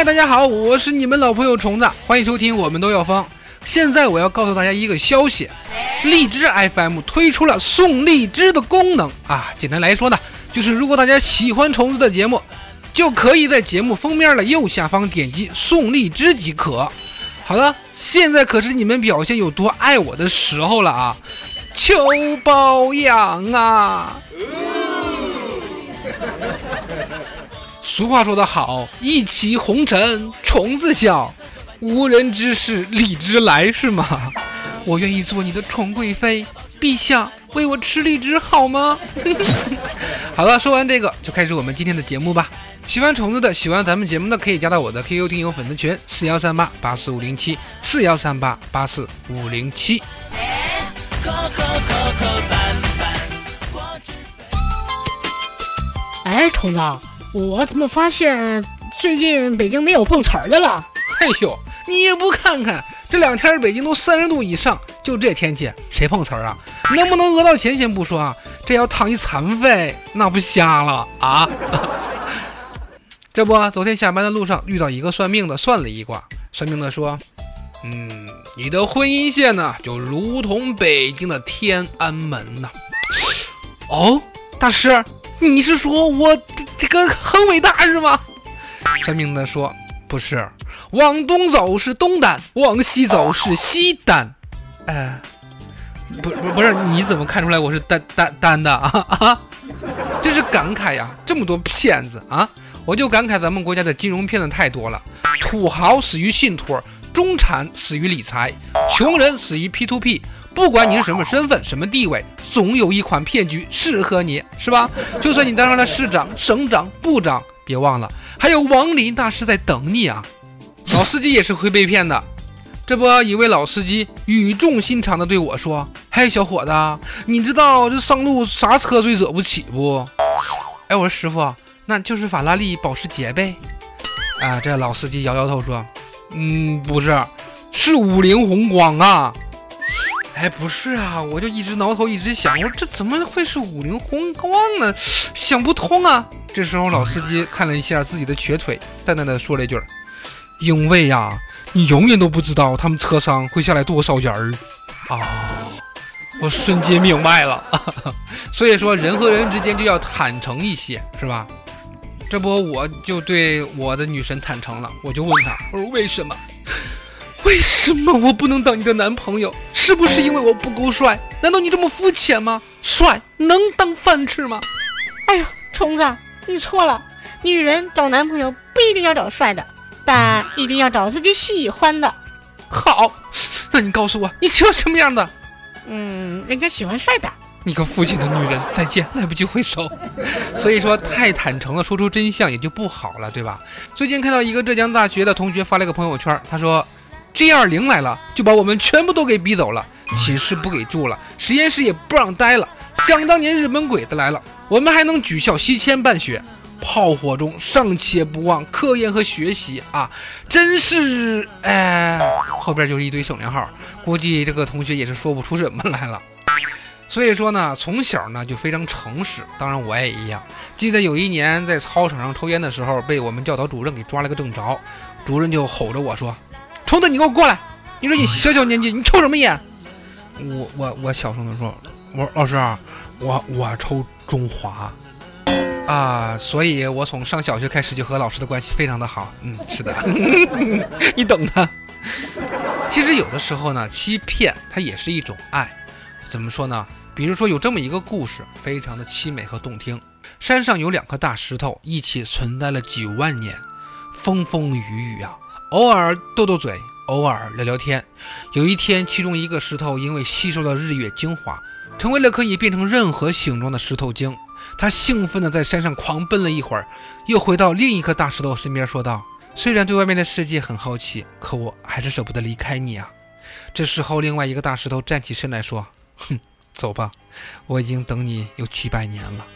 嗨，大家好，我是你们老朋友虫子，欢迎收听我们都要疯。现在我要告诉大家一个消息，荔枝 FM 推出了送荔枝的功能啊。简单来说呢，就是如果大家喜欢虫子的节目，就可以在节目封面的右下方点击送荔枝即可。好了，现在可是你们表现有多爱我的时候了啊！求包养啊！俗话说得好，一骑红尘虫子笑，无人知是荔枝来，是吗？我愿意做你的宠贵妃，陛下喂我吃荔枝好吗？好了，说完这个，就开始我们今天的节目吧。喜欢虫子的，喜欢咱们节目的，可以加到我的 QQ 听友粉丝群四幺三八八四五零七四幺三八八四五零七。哎，虫子，我怎么发现最近北京没有碰瓷儿的了？哎呦，你也不看看，这两天北京都三十度以上，就这天气，谁碰瓷儿啊？能不能讹到钱先不说啊，这要躺一残废，那不瞎了啊？这不，昨天下班的路上遇到一个算命的，算了一卦，算命的说，嗯，你的婚姻线呢，就如同北京的天安门呐。哦，大师，你是说我这这个很伟大是吗？神明的说，不是，往东走是东单，往西走是西单。哎，不不不是，你怎么看出来我是单单单的啊啊？真是感慨呀，这么多骗子啊！我就感慨咱们国家的金融骗子太多了，土豪死于信托，中产死于理财，穷人死于 P to P。不管你是什么身份、什么地位，总有一款骗局适合你，是吧？就算你当上了市长、省长、部长，别忘了还有王林大师在等你啊！老司机也是会被骗的。这不，一位老司机语重心长地对我说：“嘿，小伙子，你知道这上路啥车最惹不起不？”哎，我说师傅。那就是法拉利、保时捷呗。啊，这老司机摇摇头说：“嗯，不是，是五菱宏光啊。”哎，不是啊，我就一直挠头，一直想，我说这怎么会是五菱宏光呢？想不通啊。这时候老司机看了一下自己的瘸腿，淡淡的说了一句：“因为呀，你永远都不知道他们车上会下来多少人儿啊。”我瞬间明白了，所以说人和人之间就要坦诚一些，是吧？这不，我就对我的女神坦诚了，我就问她，我说为什么？为什么我不能当你的男朋友？是不是因为我不够帅？难道你这么肤浅吗？帅能当饭吃吗？哎呀，虫子，你错了。女人找男朋友不一定要找帅的，但一定要找自己喜欢的。好，那你告诉我，你喜欢什么样的？嗯，人家喜欢帅的。你个肤浅的女人，再见，来不及挥手。所以说，太坦诚了，说出真相也就不好了，对吧？最近看到一个浙江大学的同学发了个朋友圈，他说：“G 二零来了，就把我们全部都给逼走了，寝室不给住了，实验室也不让待了。想当年日本鬼子来了，我们还能举校西迁办学，炮火中尚且不忘科研和学习啊！真是……哎，后边就是一堆省略号，估计这个同学也是说不出什么来了。”所以说呢，从小呢就非常诚实，当然我也一样。记得有一年在操场上抽烟的时候，被我们教导主任给抓了个正着，主任就吼着我说：“虫子，你给我过来！你说你小小年纪，你抽什么烟？”我我我小声的说：“我说老师，我我抽中华啊。”所以，我从上小学开始就和老师的关系非常的好。嗯，是的，你懂的。其实有的时候呢，欺骗它也是一种爱。怎么说呢？比如说有这么一个故事，非常的凄美和动听。山上有两颗大石头，一起存在了几万年，风风雨雨啊，偶尔斗斗嘴，偶尔聊聊天。有一天，其中一个石头因为吸收了日月精华，成为了可以变成任何形状的石头精。他兴奋地在山上狂奔了一会儿，又回到另一颗大石头身边，说道：“虽然对外面的世界很好奇，可我还是舍不得离开你啊。”这时候，另外一个大石头站起身来说：“哼，走吧，我已经等你有几百年了。”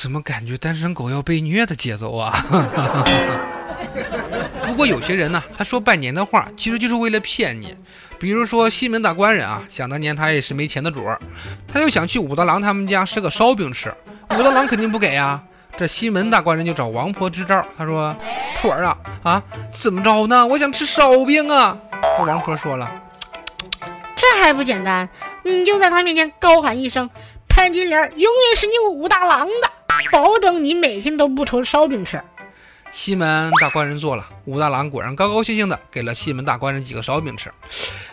怎么感觉单身狗要被虐的节奏啊？不过有些人呢，他说拜年的话，其实就是为了骗你。比如说西门大官人啊，想当年他也是没钱的主儿，他就想去武大郎他们家吃个烧饼吃，武大郎肯定不给呀。这西门大官人就找王婆支招，他说：“婆儿啊啊，怎么着呢？我想吃烧饼啊。”这王婆说了。这还不简单？你就在他面前高喊一声：“潘金莲永远是你武大郎的，保证你每天都不愁烧饼吃。西门大官人做了，武大郎果然高高兴兴的给了西门大官人几个烧饼吃。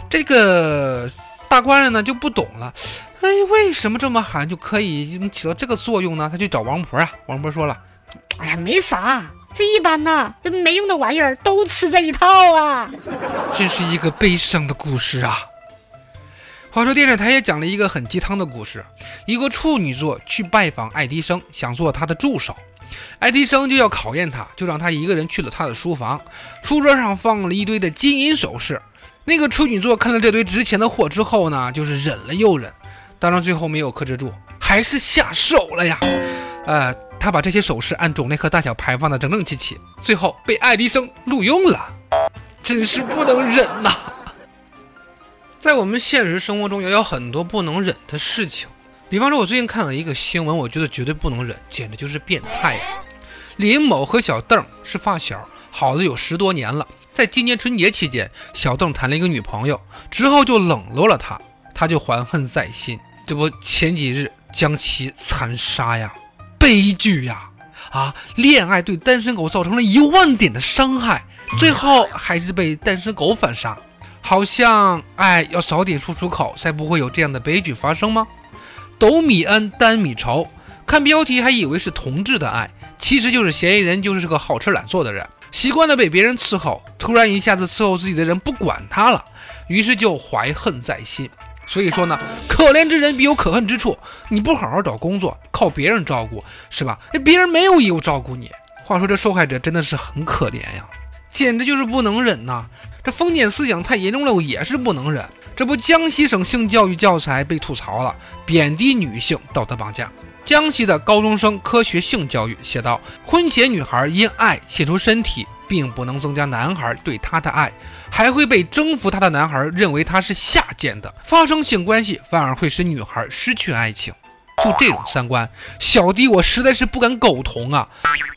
这个大官人呢就不懂了，哎，为什么这么喊就可以起到这个作用呢？他去找王婆啊，王婆说了，”哎呀，没啥，这一般呐，这没用的玩意儿都吃这一套啊。这是一个悲伤的故事啊。话说电视台也讲了一个很鸡汤的故事，一个处女座去拜访爱迪生，想做他的助手。爱迪生就要考验他，就让他一个人去了他的书房，书桌上放了一堆的金银首饰。那个处女座看了这堆值钱的货之后呢，就是忍了又忍，当然最后没有克制住，还是下手了呀。呃，他把这些首饰按种类和大小排放的整整齐齐，最后被爱迪生录用了，真是不能忍呐。在我们现实生活中也有很多不能忍的事情，比方说，我最近看了一个新闻，我觉得绝对不能忍，简直就是变态呀！林某和小邓是发小，好的有十多年了。在今年春节期间，小邓谈了一个女朋友，之后就冷落了她，他就怀恨在心，这不前几日将其残杀呀，悲剧呀！啊，恋爱对单身狗造成了一万点的伤害，最后还是被单身狗反杀。好像爱要早点说出口，才不会有这样的悲剧发生吗？斗米恩，担米仇。看标题还以为是同志的爱，其实就是嫌疑人就是个好吃懒做的人，习惯了被别人伺候，突然一下子伺候自己的人不管他了，于是就怀恨在心。所以说呢，可怜之人必有可恨之处。你不好好找工作，靠别人照顾，是吧？那别人没有义务照顾你。话说这受害者真的是很可怜呀，简直就是不能忍呐！这封建思想太严重了，我也是不能忍。这不，江西省性教育教材被吐槽了，贬低女性，道德绑架。江西的高中生科学性教育写道：婚前女孩因爱献出身体，并不能增加男孩对她的爱，还会被征服她的男孩认为她是下贱的，发生性关系反而会使女孩失去爱情。就这种三观，小弟我实在是不敢苟同啊！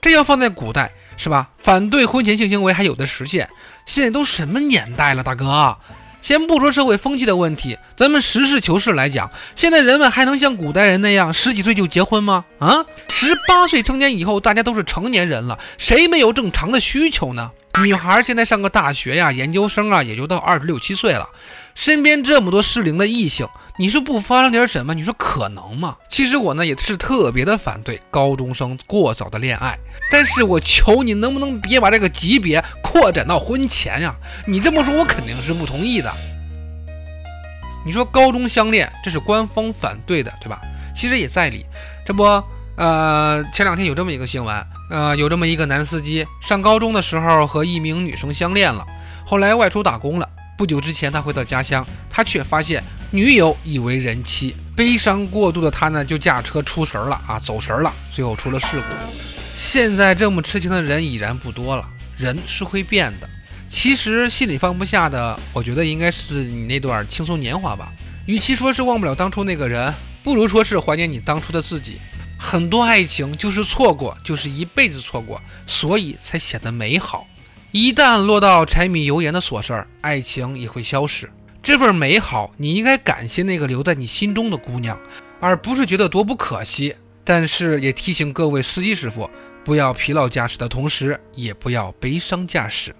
这要放在古代，是吧？反对婚前性行为还有的实现。现在都什么年代了，大哥！先不说社会风气的问题，咱们实事求是来讲，现在人们还能像古代人那样十几岁就结婚吗？啊，十八岁成年以后，大家都是成年人了，谁没有正常的需求呢？女孩现在上个大学呀、研究生啊，也就到二十六七岁了，身边这么多适龄的异性，你说不发生点什么，你说可能吗？其实我呢也是特别的反对高中生过早的恋爱，但是我求你能不能别把这个级别扩展到婚前呀？你这么说，我肯定是不同意的。你说高中相恋，这是官方反对的，对吧？其实也在理。这不，呃，前两天有这么一个新闻，呃，有这么一个男司机上高中的时候和一名女生相恋了，后来外出打工了。不久之前，他回到家乡，他却发现女友已为人妻。悲伤过度的他呢，就驾车出神了啊，走神了，最后出了事故。现在这么痴情的人已然不多了，人是会变的。其实心里放不下的，我觉得应该是你那段青葱年华吧。与其说是忘不了当初那个人，不如说是怀念你当初的自己。很多爱情就是错过，就是一辈子错过，所以才显得美好。一旦落到柴米油盐的琐事儿，爱情也会消逝。这份美好，你应该感谢那个留在你心中的姑娘，而不是觉得多不可惜。但是也提醒各位司机师傅，不要疲劳驾驶的同时，也不要悲伤驾驶。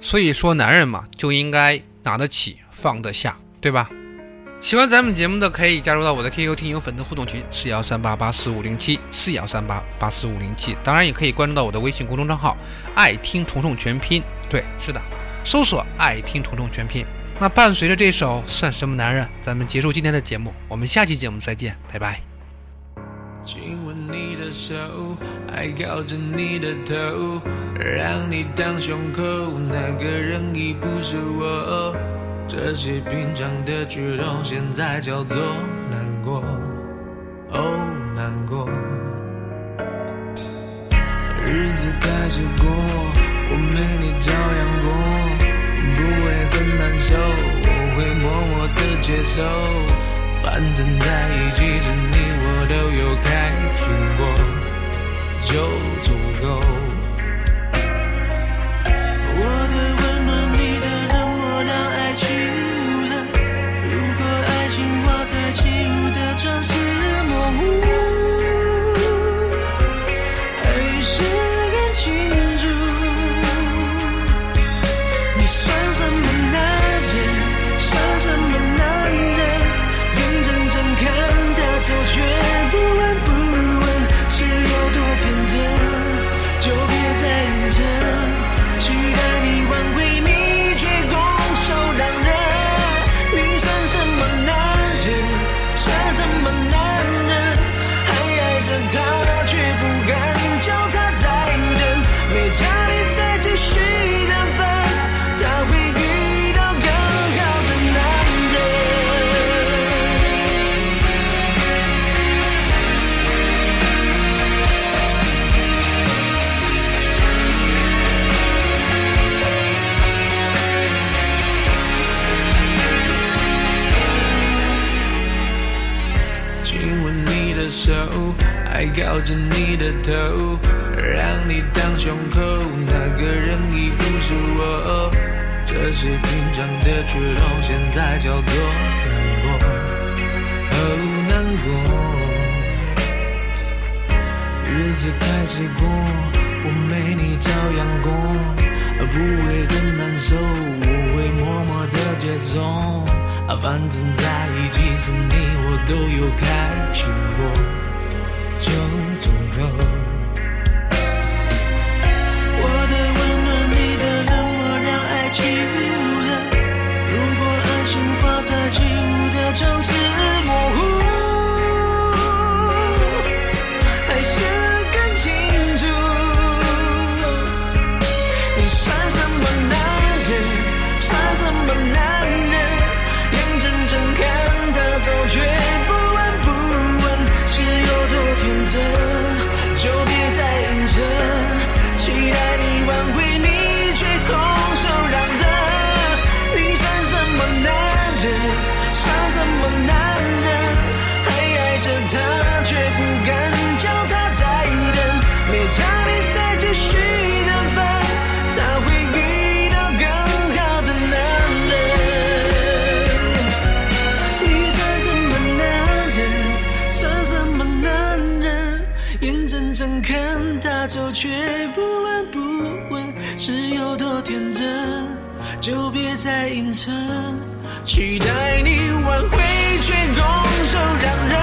所以说，男人嘛，就应该拿得起，放得下，对吧？喜欢咱们节目的可以加入到我的 QQ 听友粉丝互动群四幺三八八四五零七四幺三八八四五零七，当然也可以关注到我的微信公众账号“爱听虫虫全拼”。对，是的，搜索“爱听虫虫全拼”。那伴随着这首《算什么男人》，咱们结束今天的节目，我们下期节目再见，拜拜。亲吻你的手，还靠着你的头，让你当胸口，那个人已不是我。这些平常的举动，现在叫做难过，哦，难过。日子开始过，我没你照样过，不会很难受，我会默默的接受。反正在一起时，你我都有开心过，这些平常的举动，现在叫做难过，哦，难过。日子开始过，我没你照样过，不会很难受，我会默默的接受。反正在一起时，你我都有开心过，就足够。走却不闻不问，是有多天真，就别再隐藏，期待你挽回却拱手让人，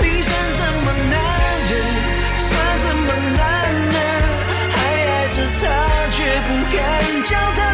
你算什么男人，算什么男人，还爱着他却不敢叫他。